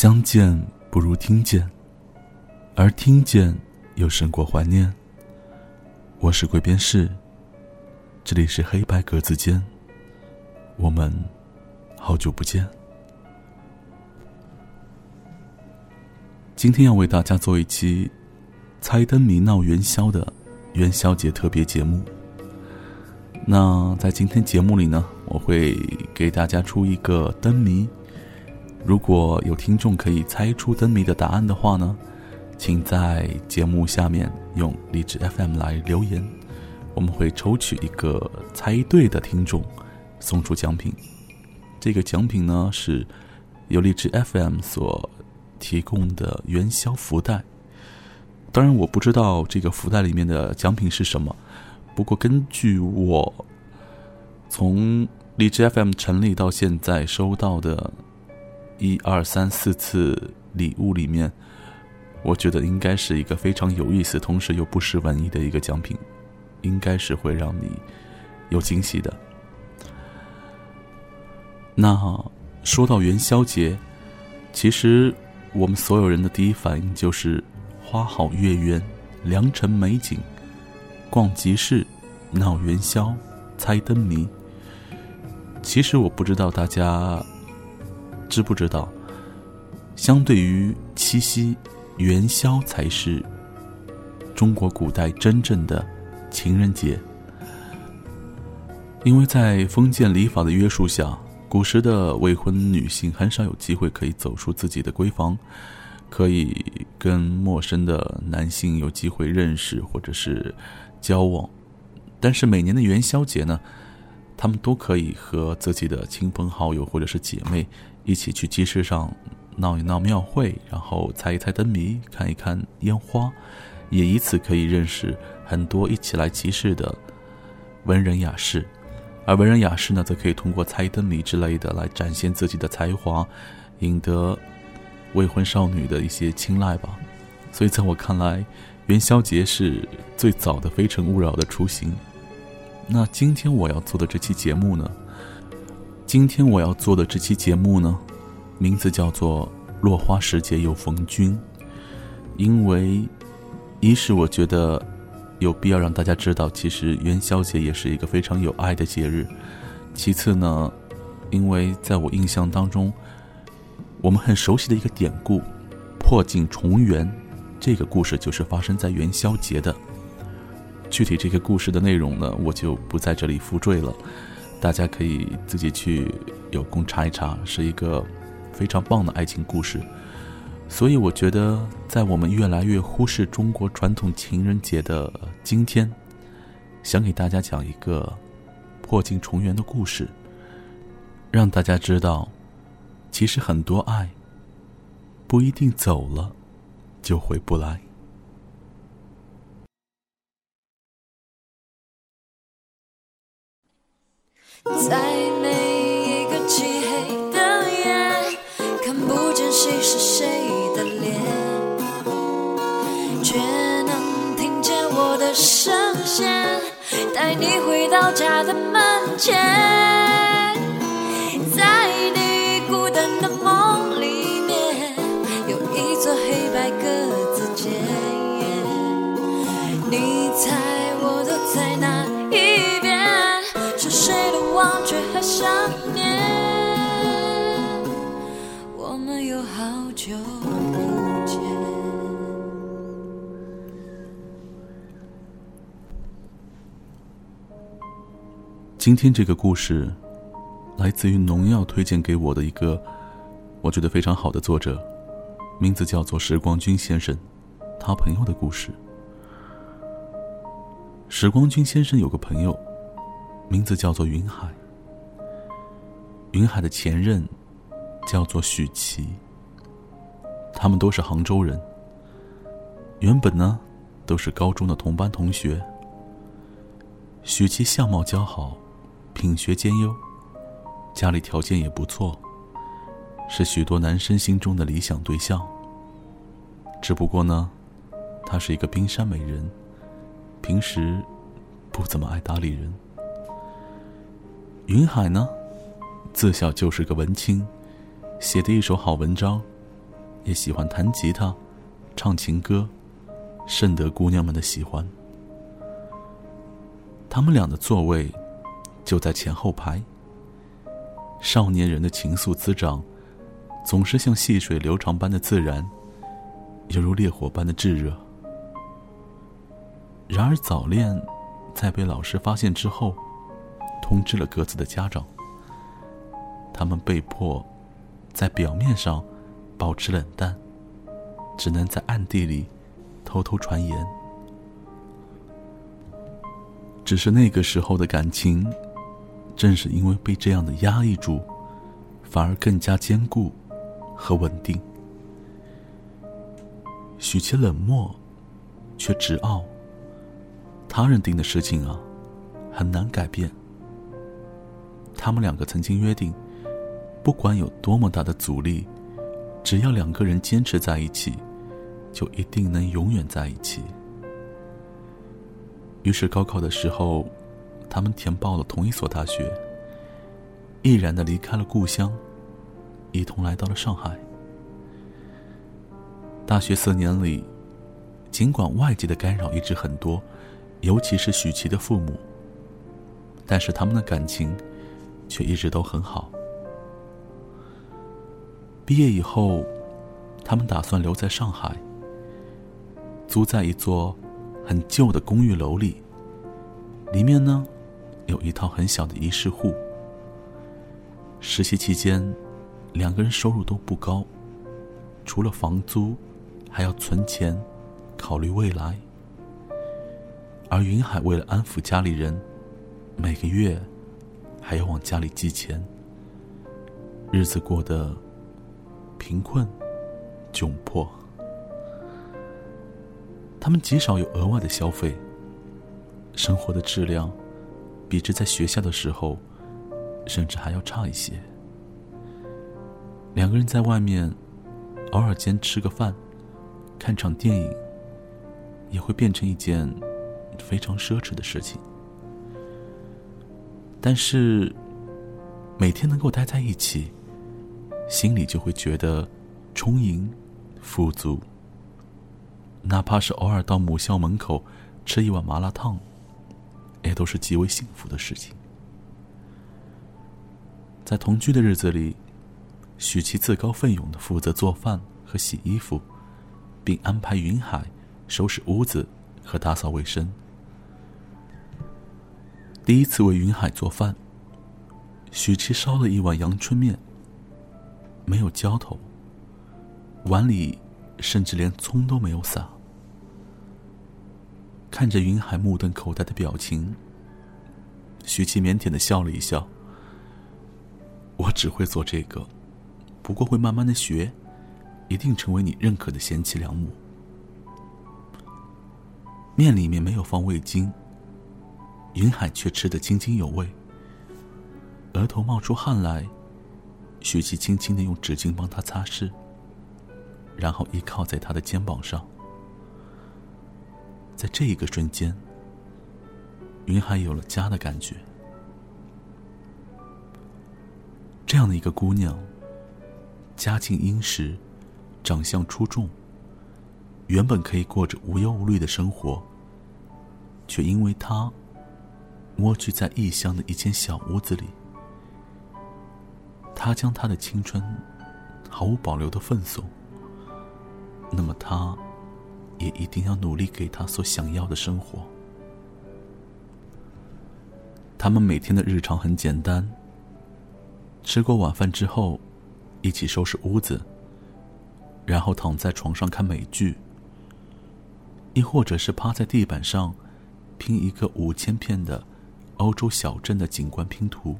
相见不如听见，而听见又胜过怀念。我是鬼边士，这里是黑白格子间，我们好久不见。今天要为大家做一期猜灯谜闹元宵的元宵节特别节目。那在今天节目里呢，我会给大家出一个灯谜。如果有听众可以猜出灯谜的答案的话呢，请在节目下面用荔枝 FM 来留言，我们会抽取一个猜对的听众，送出奖品。这个奖品呢是由荔枝 FM 所提供的元宵福袋。当然，我不知道这个福袋里面的奖品是什么。不过，根据我从荔枝 FM 成立到现在收到的一二三四次礼物里面，我觉得应该是一个非常有意思，同时又不失文艺的一个奖品，应该是会让你有惊喜的。那说到元宵节，其实我们所有人的第一反应就是花好月圆，良辰美景。逛集市，闹元宵，猜灯谜。其实我不知道大家知不知道，相对于七夕，元宵才是中国古代真正的情人节。因为在封建礼法的约束下，古时的未婚女性很少有机会可以走出自己的闺房，可以跟陌生的男性有机会认识，或者是。交往，但是每年的元宵节呢，他们都可以和自己的亲朋好友或者是姐妹一起去集市上闹一闹庙会，然后猜一猜灯谜，看一看烟花，也以此可以认识很多一起来集市的文人雅士。而文人雅士呢，则可以通过猜灯谜之类的来展现自己的才华，赢得未婚少女的一些青睐吧。所以在我看来。元宵节是最早的《非诚勿扰》的雏形。那今天我要做的这期节目呢？今天我要做的这期节目呢，名字叫做《落花时节又逢君》。因为，一是我觉得有必要让大家知道，其实元宵节也是一个非常有爱的节日；其次呢，因为在我印象当中，我们很熟悉的一个典故——破镜重圆。这个故事就是发生在元宵节的。具体这个故事的内容呢，我就不在这里复赘了，大家可以自己去有空查一查，是一个非常棒的爱情故事。所以我觉得，在我们越来越忽视中国传统情人节的今天，想给大家讲一个破镜重圆的故事，让大家知道，其实很多爱不一定走了。就回不来。在每一个漆黑的夜，看不见谁是谁的脸，却能听见我的声线，带你回到家的门前。却还想念，我们有好久不见。今天这个故事来自于农药推荐给我的一个我觉得非常好的作者，名字叫做时光君先生。他朋友的故事。时光君先生有个朋友，名字叫做云海。云海的前任叫做许琪，他们都是杭州人。原本呢，都是高中的同班同学。许琪相貌姣好，品学兼优，家里条件也不错，是许多男生心中的理想对象。只不过呢，她是一个冰山美人，平时不怎么爱搭理人。云海呢？自小就是个文青，写的一手好文章，也喜欢弹吉他、唱情歌，深得姑娘们的喜欢。他们俩的座位就在前后排。少年人的情愫滋长，总是像细水流长般的自然，犹如烈火般的炙热。然而早恋，在被老师发现之后，通知了各自的家长。他们被迫在表面上保持冷淡，只能在暗地里偷偷传言。只是那个时候的感情。正是因为被这样的压抑住，反而更加坚固和稳定。许其冷漠，却直傲。他认定的事情啊，很难改变。他们两个曾经约定，不管有多么大的阻力，只要两个人坚持在一起，就一定能永远在一起。于是高考的时候。他们填报了同一所大学，毅然的离开了故乡，一同来到了上海。大学四年里，尽管外界的干扰一直很多，尤其是许琪的父母，但是他们的感情却一直都很好。毕业以后，他们打算留在上海，租在一座很旧的公寓楼里，里面呢。有一套很小的一室户。实习期间，两个人收入都不高，除了房租，还要存钱，考虑未来。而云海为了安抚家里人，每个月还要往家里寄钱，日子过得贫困窘迫。他们极少有额外的消费，生活的质量。比之在学校的时候，甚至还要差一些。两个人在外面偶尔间吃个饭、看场电影，也会变成一件非常奢侈的事情。但是每天能够待在一起，心里就会觉得充盈、富足。哪怕是偶尔到母校门口吃一碗麻辣烫。也都是极为幸福的事情。在同居的日子里，许琪自告奋勇的负责做饭和洗衣服，并安排云海收拾屋子和打扫卫生。第一次为云海做饭，许琪烧了一碗阳春面，没有浇头，碗里甚至连葱都没有撒。看着云海目瞪口呆的表情，徐琪腼腆的笑了一笑。我只会做这个，不过会慢慢的学，一定成为你认可的贤妻良母。面里面没有放味精，云海却吃得津津有味。额头冒出汗来，许琪轻轻的用纸巾帮他擦拭，然后依靠在他的肩膀上。在这一个瞬间，云海有了家的感觉。这样的一个姑娘，家境殷实，长相出众，原本可以过着无忧无虑的生活，却因为她蜗居在异乡的一间小屋子里，他将他的青春毫无保留的奉送。那么他。也一定要努力给他所想要的生活。他们每天的日常很简单。吃过晚饭之后，一起收拾屋子，然后躺在床上看美剧，亦或者是趴在地板上拼一个五千片的欧洲小镇的景观拼图。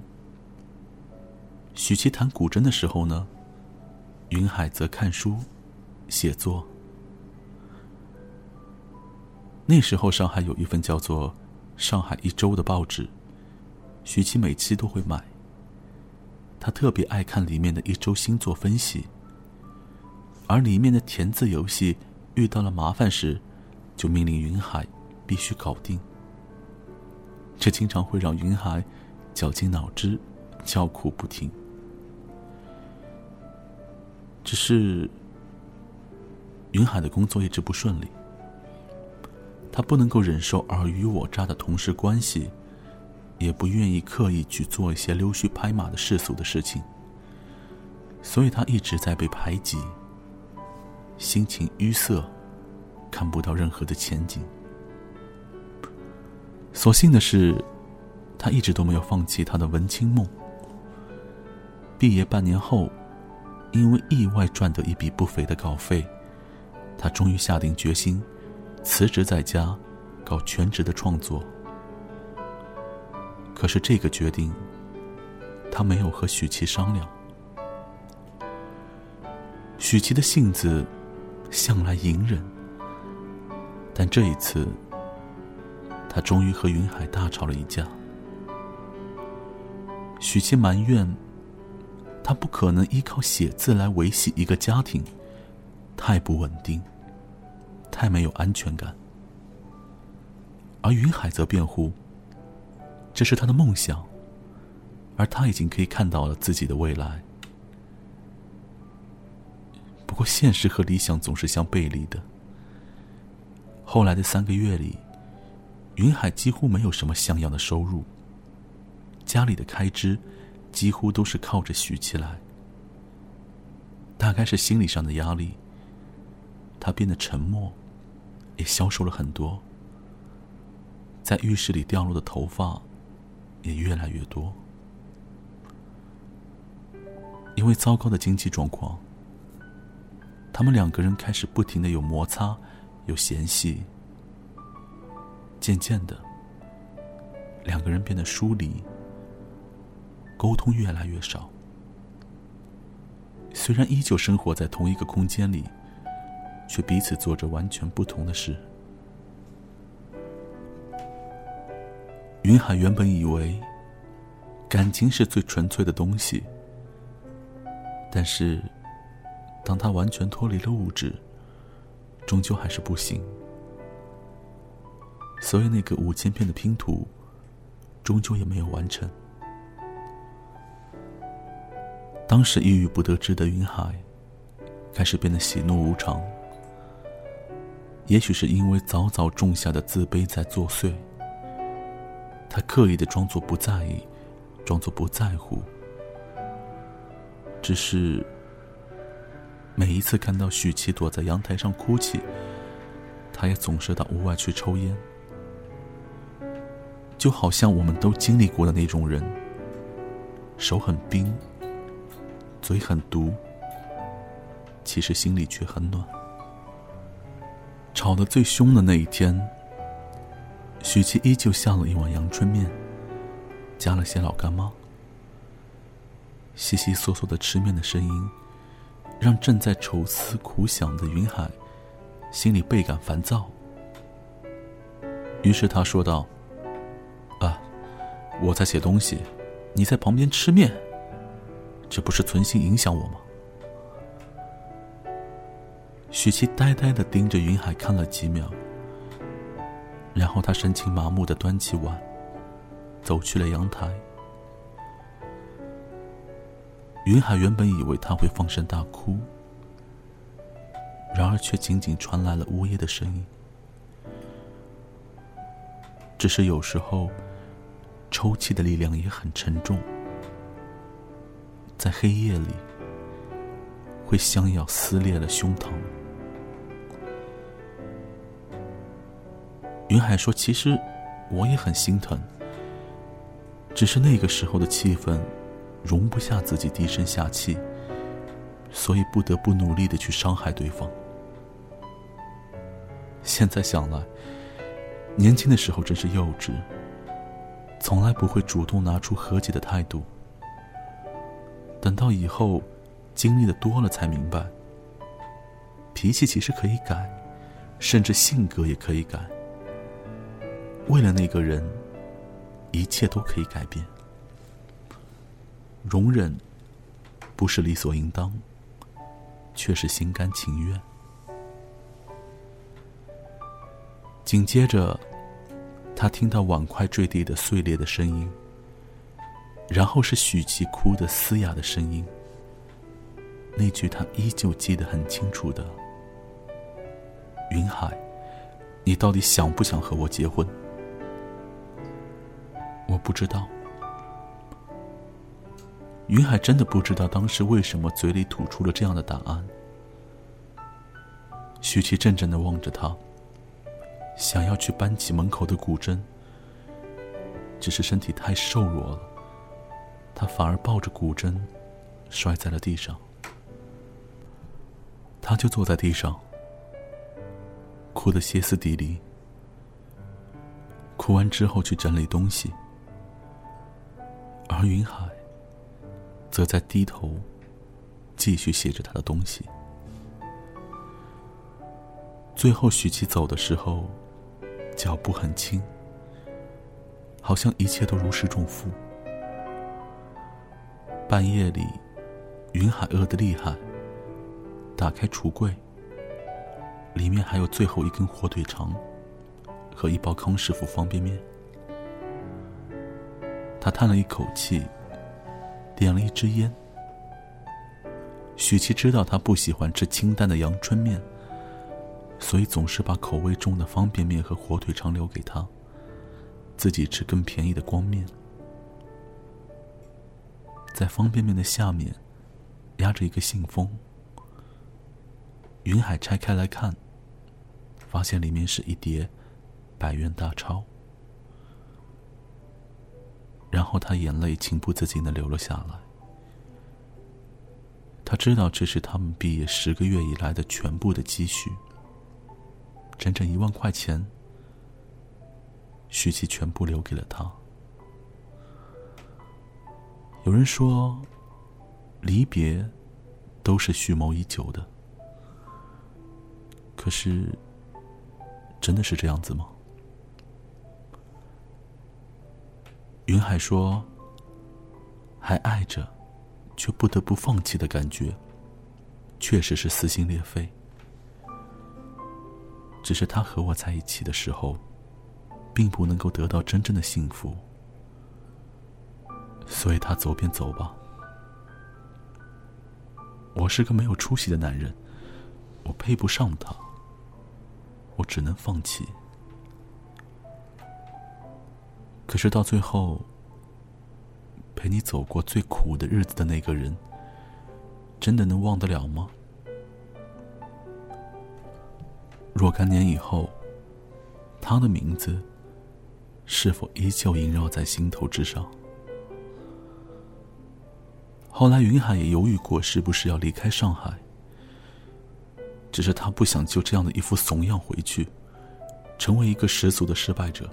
许琪弹古筝的时候呢，云海则看书、写作。那时候，上海有一份叫做《上海一周》的报纸，许琪每期都会买。他特别爱看里面的一周星座分析，而里面的填字游戏遇到了麻烦时，就命令云海必须搞定。这经常会让云海绞尽脑汁，叫苦不停。只是云海的工作一直不顺利，他不能够忍受尔虞我诈的同事关系，也不愿意刻意去做一些溜须拍马的世俗的事情，所以他一直在被排挤，心情淤塞，看不到任何的前景。所幸的是，他一直都没有放弃他的文青梦。毕业半年后，因为意外赚得一笔不菲的稿费，他终于下定决心辞职在家，搞全职的创作。可是这个决定，他没有和许琪商量。许琪的性子向来隐忍，但这一次，他终于和云海大吵了一架。许琪埋怨。他不可能依靠写字来维系一个家庭，太不稳定，太没有安全感。而云海则辩护，这是他的梦想，而他已经可以看到了自己的未来。不过，现实和理想总是相背离的。后来的三个月里，云海几乎没有什么像样的收入，家里的开支。几乎都是靠着许琪来。大概是心理上的压力，他变得沉默，也消瘦了很多。在浴室里掉落的头发也越来越多。因为糟糕的经济状况，他们两个人开始不停的有摩擦，有嫌隙。渐渐的，两个人变得疏离。沟通越来越少，虽然依旧生活在同一个空间里，却彼此做着完全不同的事。云海原本以为感情是最纯粹的东西，但是当他完全脱离了物质，终究还是不行。所以那个五千片的拼图，终究也没有完成。当时郁郁不得志的云海，开始变得喜怒无常。也许是因为早早种下的自卑在作祟，他刻意的装作不在意，装作不在乎。只是每一次看到许琪躲在阳台上哭泣，他也总是到屋外去抽烟，就好像我们都经历过的那种人，手很冰。嘴很毒，其实心里却很暖。吵得最凶的那一天，许琪依旧下了一碗阳春面，加了些老干妈。悉悉嗦嗦的吃面的声音，让正在愁思苦想的云海心里倍感烦躁。于是他说道：“啊，我在写东西，你在旁边吃面。”这不是存心影响我吗？许琪呆呆的盯着云海看了几秒，然后他神情麻木的端起碗，走去了阳台。云海原本以为他会放声大哭，然而却仅仅传来了呜咽的声音。只是有时候，抽泣的力量也很沉重。在黑夜里，会相咬撕裂了胸膛。云海说：“其实我也很心疼，只是那个时候的气氛容不下自己低声下气，所以不得不努力的去伤害对方。现在想来，年轻的时候真是幼稚，从来不会主动拿出和解的态度。”等到以后，经历的多了，才明白，脾气其实可以改，甚至性格也可以改。为了那个人，一切都可以改变。容忍，不是理所应当，却是心甘情愿。紧接着，他听到碗筷坠地的碎裂的声音。然后是许琪哭的嘶哑的声音。那句他依旧记得很清楚的：“云海，你到底想不想和我结婚？”我不知道。云海真的不知道当时为什么嘴里吐出了这样的答案。许琪怔怔的望着他，想要去搬起门口的古筝，只是身体太瘦弱了，他反而抱着古筝，摔在了地上。他就坐在地上，哭得歇斯底里。哭完之后去整理东西，而云海。则在低头，继续写着他的东西。最后，许琪走的时候，脚步很轻，好像一切都如释重负。半夜里，云海饿得厉害，打开橱柜，里面还有最后一根火腿肠和一包康师傅方便面。他叹了一口气。点了一支烟。许琪知道他不喜欢吃清淡的阳春面，所以总是把口味重的方便面和火腿肠留给他，自己吃更便宜的光面。在方便面的下面，压着一个信封。云海拆开来看，发现里面是一叠百元大钞。然后他眼泪情不自禁的流了下来。他知道这是他们毕业十个月以来的全部的积蓄，整整一万块钱。许琪全部留给了他。有人说，离别都是蓄谋已久的，可是，真的是这样子吗？云海说：“还爱着，却不得不放弃的感觉，确实是撕心裂肺。只是他和我在一起的时候，并不能够得到真正的幸福，所以他走便走吧。我是个没有出息的男人，我配不上他，我只能放弃。”可是到最后，陪你走过最苦的日子的那个人，真的能忘得了吗？若干年以后，他的名字是否依旧萦绕在心头之上？后来，云海也犹豫过是不是要离开上海，只是他不想就这样的一副怂样回去，成为一个十足的失败者。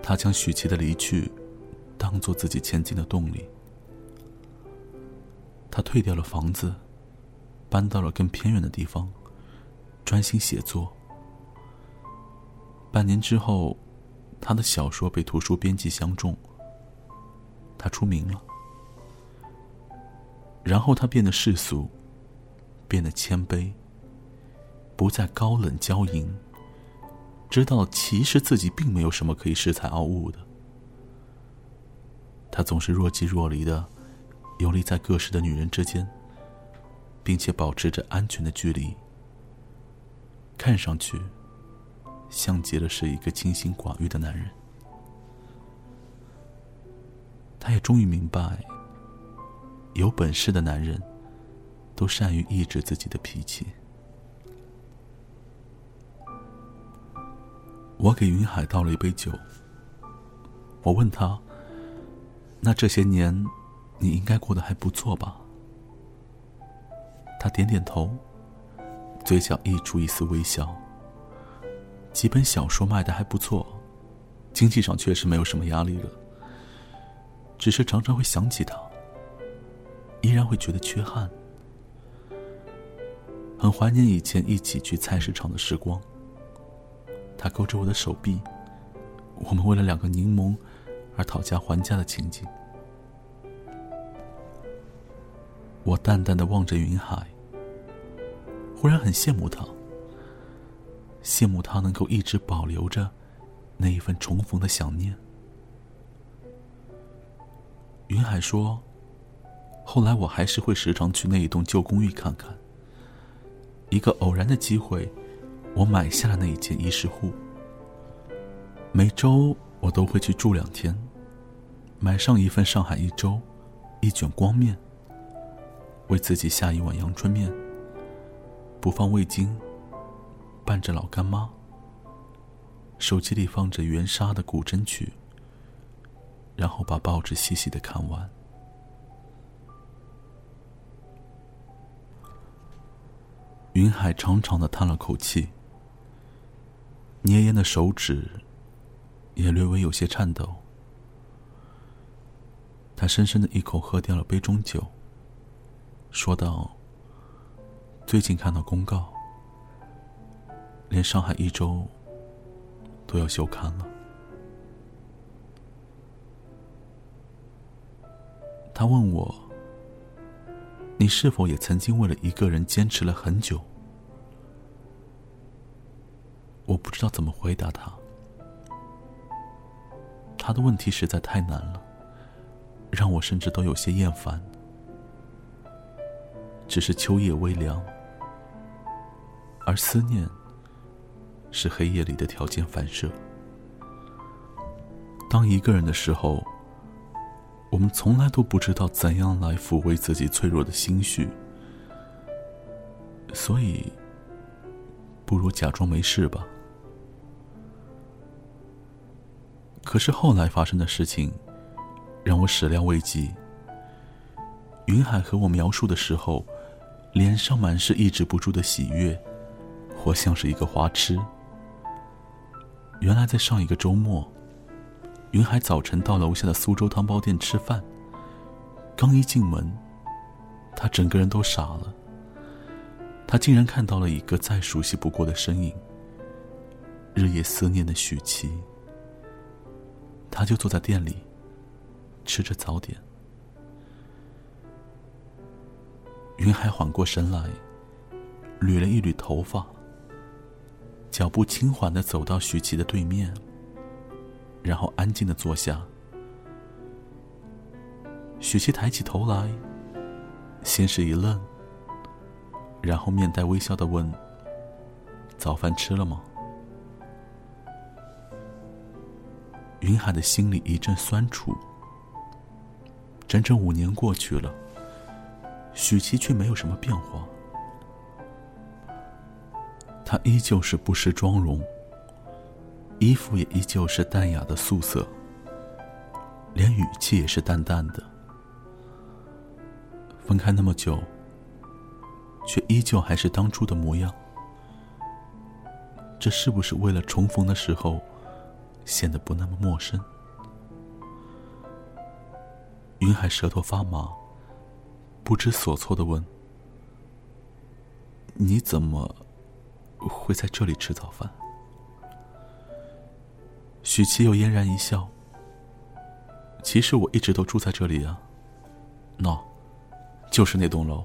他将许琪的离去当做自己前进的动力。他退掉了房子，搬到了更偏远的地方，专心写作。半年之后，他的小说被图书编辑相中，他出名了。然后他变得世俗，变得谦卑，不再高冷娇淫。知道其实自己并没有什么可以恃才傲物的，他总是若即若离的游离在各式的女人之间，并且保持着安全的距离。看上去像极了是一个清心寡欲的男人。他也终于明白，有本事的男人都善于抑制自己的脾气。我给云海倒了一杯酒。我问他：“那这些年，你应该过得还不错吧？”他点点头，嘴角溢出一丝微笑。几本小说卖的还不错，经济上确实没有什么压力了。只是常常会想起他，依然会觉得缺憾，很怀念以前一起去菜市场的时光。他勾着我的手臂，我们为了两个柠檬而讨价还价的情景。我淡淡的望着云海，忽然很羡慕他，羡慕他能够一直保留着那一份重逢的想念。云海说：“后来我还是会时常去那一栋旧公寓看看，一个偶然的机会，我买下了那一间衣食户。每周我都会去住两天，买上一份上海一周，一卷光面，为自己下一碗阳春面，不放味精，伴着老干妈。手机里放着袁莎的古筝曲，然后把报纸细细的看完。云海长长的叹了口气，捏烟的手指也略微有些颤抖。他深深的一口喝掉了杯中酒，说道：“最近看到公告，连上海一周都要休刊了。”他问我：“你是否也曾经为了一个人坚持了很久？”我不知道怎么回答他。他的问题实在太难了，让我甚至都有些厌烦。只是秋夜微凉，而思念是黑夜里的条件反射。当一个人的时候，我们从来都不知道怎样来抚慰自己脆弱的心绪，所以不如假装没事吧。可是后来发生的事情，让我始料未及。云海和我描述的时候，脸上满是抑制不住的喜悦，活像是一个花痴。原来在上一个周末，云海早晨到楼下的苏州汤包店吃饭，刚一进门，他整个人都傻了。他竟然看到了一个再熟悉不过的身影——日夜思念的许琪。他就坐在店里，吃着早点。云海缓过神来，捋了一捋头发，脚步轻缓的走到许琪的对面，然后安静的坐下。许琪抬起头来，先是一愣，然后面带微笑的问：“早饭吃了吗？”云海的心里一阵酸楚。整整五年过去了，许琪却没有什么变化。她依旧是不失妆容，衣服也依旧是淡雅的素色，连语气也是淡淡的。分开那么久，却依旧还是当初的模样。这是不是为了重逢的时候？显得不那么陌生。云海舌头发麻，不知所措的问：“你怎么会在这里吃早饭？”许琪又嫣然一笑：“其实我一直都住在这里啊，那，就是那栋楼。”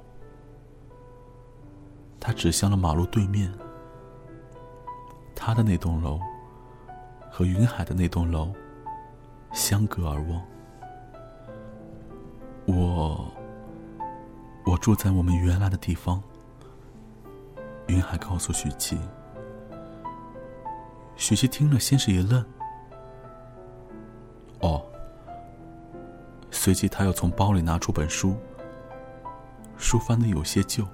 他指向了马路对面，他的那栋楼。和云海的那栋楼相隔而望。我，我住在我们原来的地方。云海告诉许琪。许琪听了，先是一愣。哦。随即，他又从包里拿出本书，书翻的有些旧。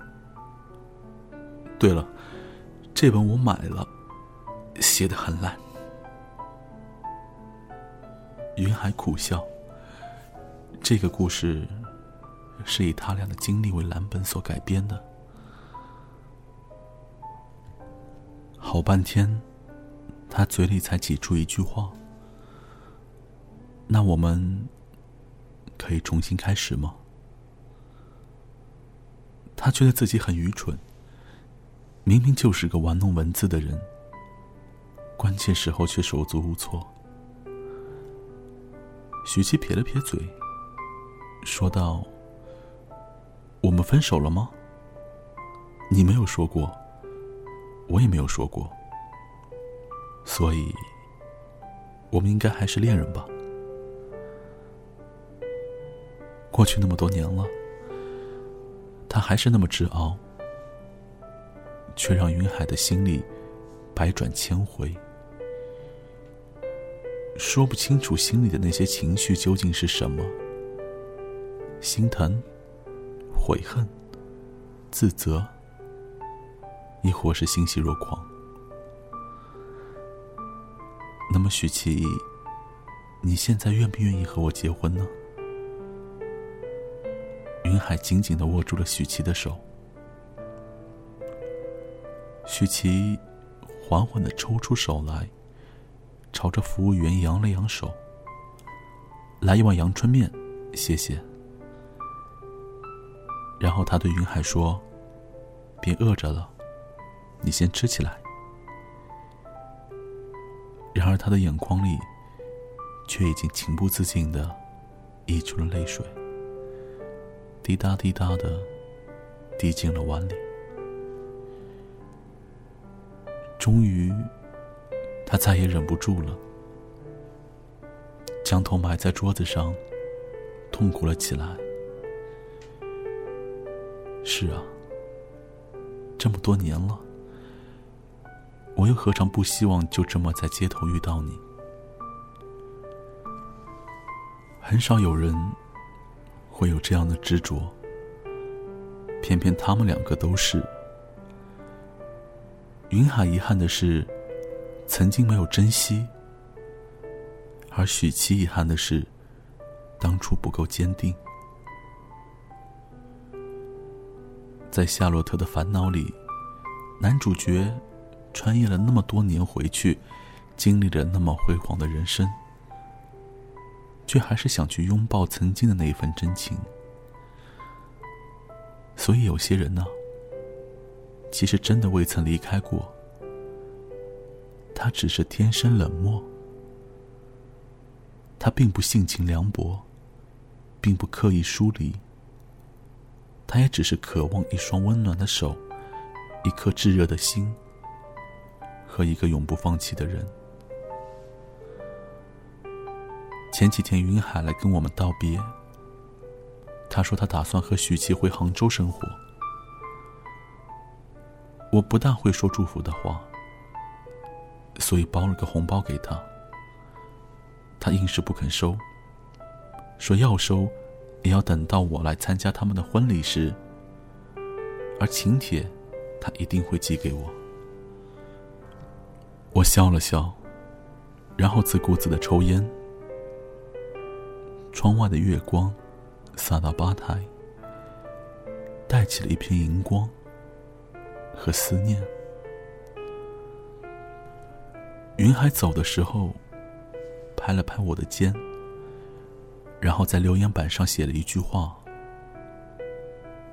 对了，这本我买了，写的很烂。云海苦笑。这个故事是以他俩的经历为蓝本所改编的。好半天，他嘴里才挤出一句话：“那我们可以重新开始吗？”他觉得自己很愚蠢，明明就是个玩弄文字的人，关键时候却手足无措。许七撇了撇嘴，说道：“我们分手了吗？你没有说过，我也没有说过，所以，我们应该还是恋人吧？过去那么多年了，他还是那么执拗，却让云海的心里百转千回，说不清楚心里的那些情绪究竟是什么：心疼、悔恨、自责，亦或是欣喜若狂。那么，许琪，你现在愿不愿意和我结婚呢？云海紧紧的握住了许琪的手。许琪缓缓的抽出手来，朝着服务员扬了扬手：“来一碗阳春面，谢谢。”然后他对云海说：“别饿着了，你先吃起来。”然而他的眼眶里，却已经情不自禁的溢出了泪水，滴答滴答的滴进了碗里。终于，他再也忍不住了，将头埋在桌子上，痛哭了起来。是啊，这么多年了，我又何尝不希望就这么在街头遇到你？很少有人会有这样的执着，偏偏他们两个都是。云海遗憾的是，曾经没有珍惜；而许琪遗憾的是，当初不够坚定。在《夏洛特的烦恼》里，男主角穿越了那么多年回去，经历了那么辉煌的人生，却还是想去拥抱曾经的那一份真情。所以，有些人呢。其实真的未曾离开过，他只是天生冷漠。他并不性情凉薄，并不刻意疏离。他也只是渴望一双温暖的手，一颗炙热的心，和一个永不放弃的人。前几天云海来跟我们道别，他说他打算和许琪回杭州生活。我不大会说祝福的话，所以包了个红包给他。他硬是不肯收，说要收，也要等到我来参加他们的婚礼时。而请帖，他一定会寄给我。我笑了笑，然后自顾自的抽烟。窗外的月光，洒到吧台，带起了一片荧光。和思念。云海走的时候，拍了拍我的肩，然后在留言板上写了一句话：“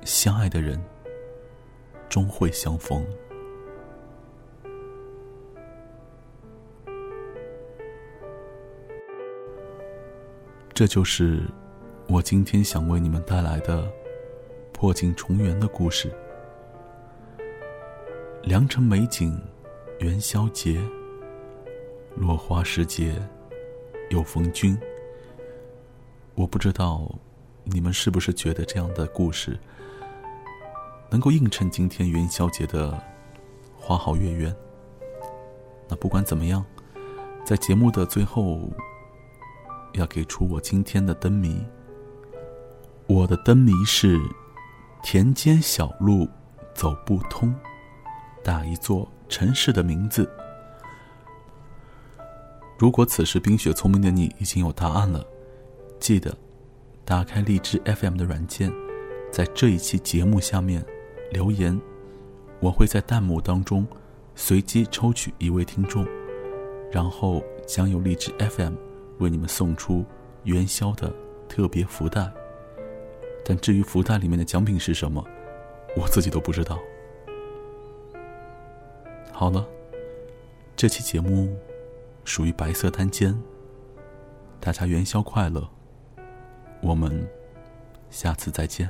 相爱的人，终会相逢。”这就是我今天想为你们带来的破镜重圆的故事。良辰美景，元宵节。落花时节，又逢君。我不知道你们是不是觉得这样的故事能够映衬今天元宵节的花好月圆。那不管怎么样，在节目的最后，要给出我今天的灯谜。我的灯谜是：田间小路走不通。打一座城市的名字。如果此时冰雪聪明的你已经有答案了，记得打开荔枝 FM 的软件，在这一期节目下面留言，我会在弹幕当中随机抽取一位听众，然后将由荔枝 FM 为你们送出元宵的特别福袋。但至于福袋里面的奖品是什么，我自己都不知道。好了，这期节目属于白色单间。大家元宵快乐，我们下次再见。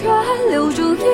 却留住一。